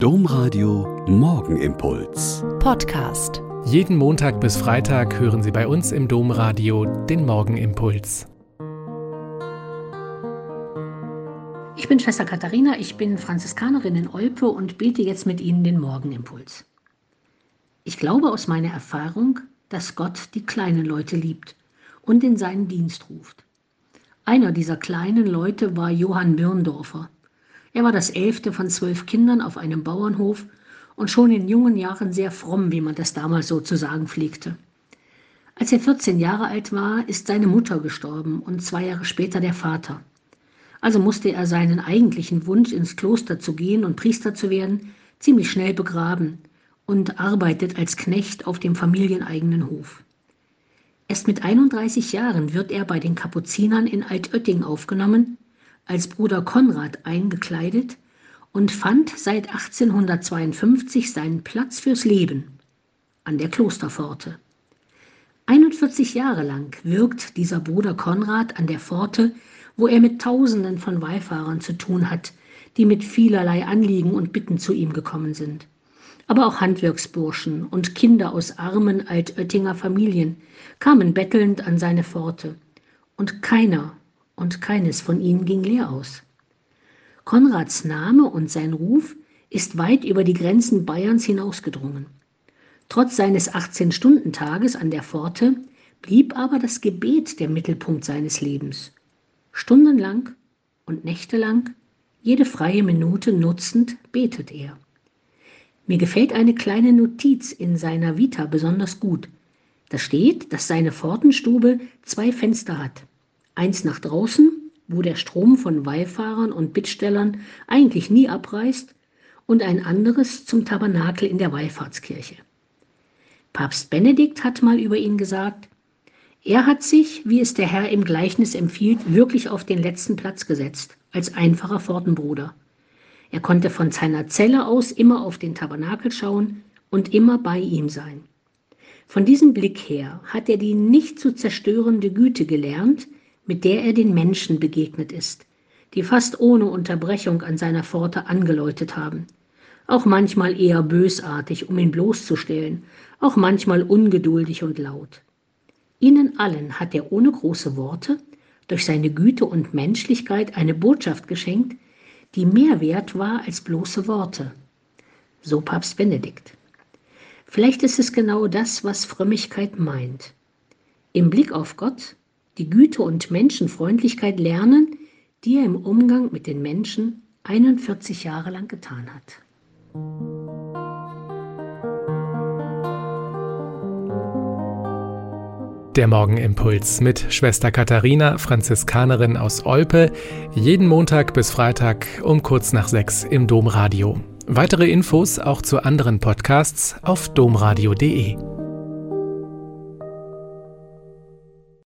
Domradio Morgenimpuls. Podcast. Jeden Montag bis Freitag hören Sie bei uns im Domradio den Morgenimpuls. Ich bin Schwester Katharina, ich bin Franziskanerin in Olpe und bete jetzt mit Ihnen den Morgenimpuls. Ich glaube aus meiner Erfahrung, dass Gott die kleinen Leute liebt und in seinen Dienst ruft. Einer dieser kleinen Leute war Johann Birndorfer. Er war das elfte von zwölf Kindern auf einem Bauernhof und schon in jungen Jahren sehr fromm, wie man das damals so zu sagen pflegte. Als er 14 Jahre alt war, ist seine Mutter gestorben und zwei Jahre später der Vater. Also musste er seinen eigentlichen Wunsch, ins Kloster zu gehen und Priester zu werden, ziemlich schnell begraben und arbeitet als Knecht auf dem familieneigenen Hof. Erst mit 31 Jahren wird er bei den Kapuzinern in Altötting aufgenommen als Bruder Konrad eingekleidet und fand seit 1852 seinen Platz fürs Leben an der Klosterpforte. 41 Jahre lang wirkt dieser Bruder Konrad an der Pforte, wo er mit Tausenden von Wallfahrern zu tun hat, die mit vielerlei Anliegen und Bitten zu ihm gekommen sind. Aber auch Handwerksburschen und Kinder aus armen Altöttinger Familien kamen bettelnd an seine Pforte, und keiner und keines von ihnen ging leer aus. Konrads Name und sein Ruf ist weit über die Grenzen Bayerns hinausgedrungen. Trotz seines 18-Stunden-Tages an der Pforte blieb aber das Gebet der Mittelpunkt seines Lebens. Stundenlang und nächtelang, jede freie Minute nutzend, betet er. Mir gefällt eine kleine Notiz in seiner Vita besonders gut. Da steht, dass seine Pfortenstube zwei Fenster hat eins nach draußen, wo der Strom von Wallfahrern und Bittstellern eigentlich nie abreißt, und ein anderes zum Tabernakel in der Wallfahrtskirche. Papst Benedikt hat mal über ihn gesagt, er hat sich, wie es der Herr im Gleichnis empfiehlt, wirklich auf den letzten Platz gesetzt, als einfacher Pfortenbruder. Er konnte von seiner Zelle aus immer auf den Tabernakel schauen und immer bei ihm sein. Von diesem Blick her hat er die nicht zu zerstörende Güte gelernt, mit der er den Menschen begegnet ist, die fast ohne Unterbrechung an seiner Pforte angeläutet haben. Auch manchmal eher bösartig, um ihn bloßzustellen, auch manchmal ungeduldig und laut. Ihnen allen hat er ohne große Worte durch seine Güte und Menschlichkeit eine Botschaft geschenkt, die mehr wert war als bloße Worte. So Papst Benedikt. Vielleicht ist es genau das, was Frömmigkeit meint. Im Blick auf Gott die Güte und Menschenfreundlichkeit lernen, die er im Umgang mit den Menschen 41 Jahre lang getan hat. Der Morgenimpuls mit Schwester Katharina, Franziskanerin aus Olpe, jeden Montag bis Freitag um kurz nach sechs im Domradio. Weitere Infos auch zu anderen Podcasts auf domradio.de.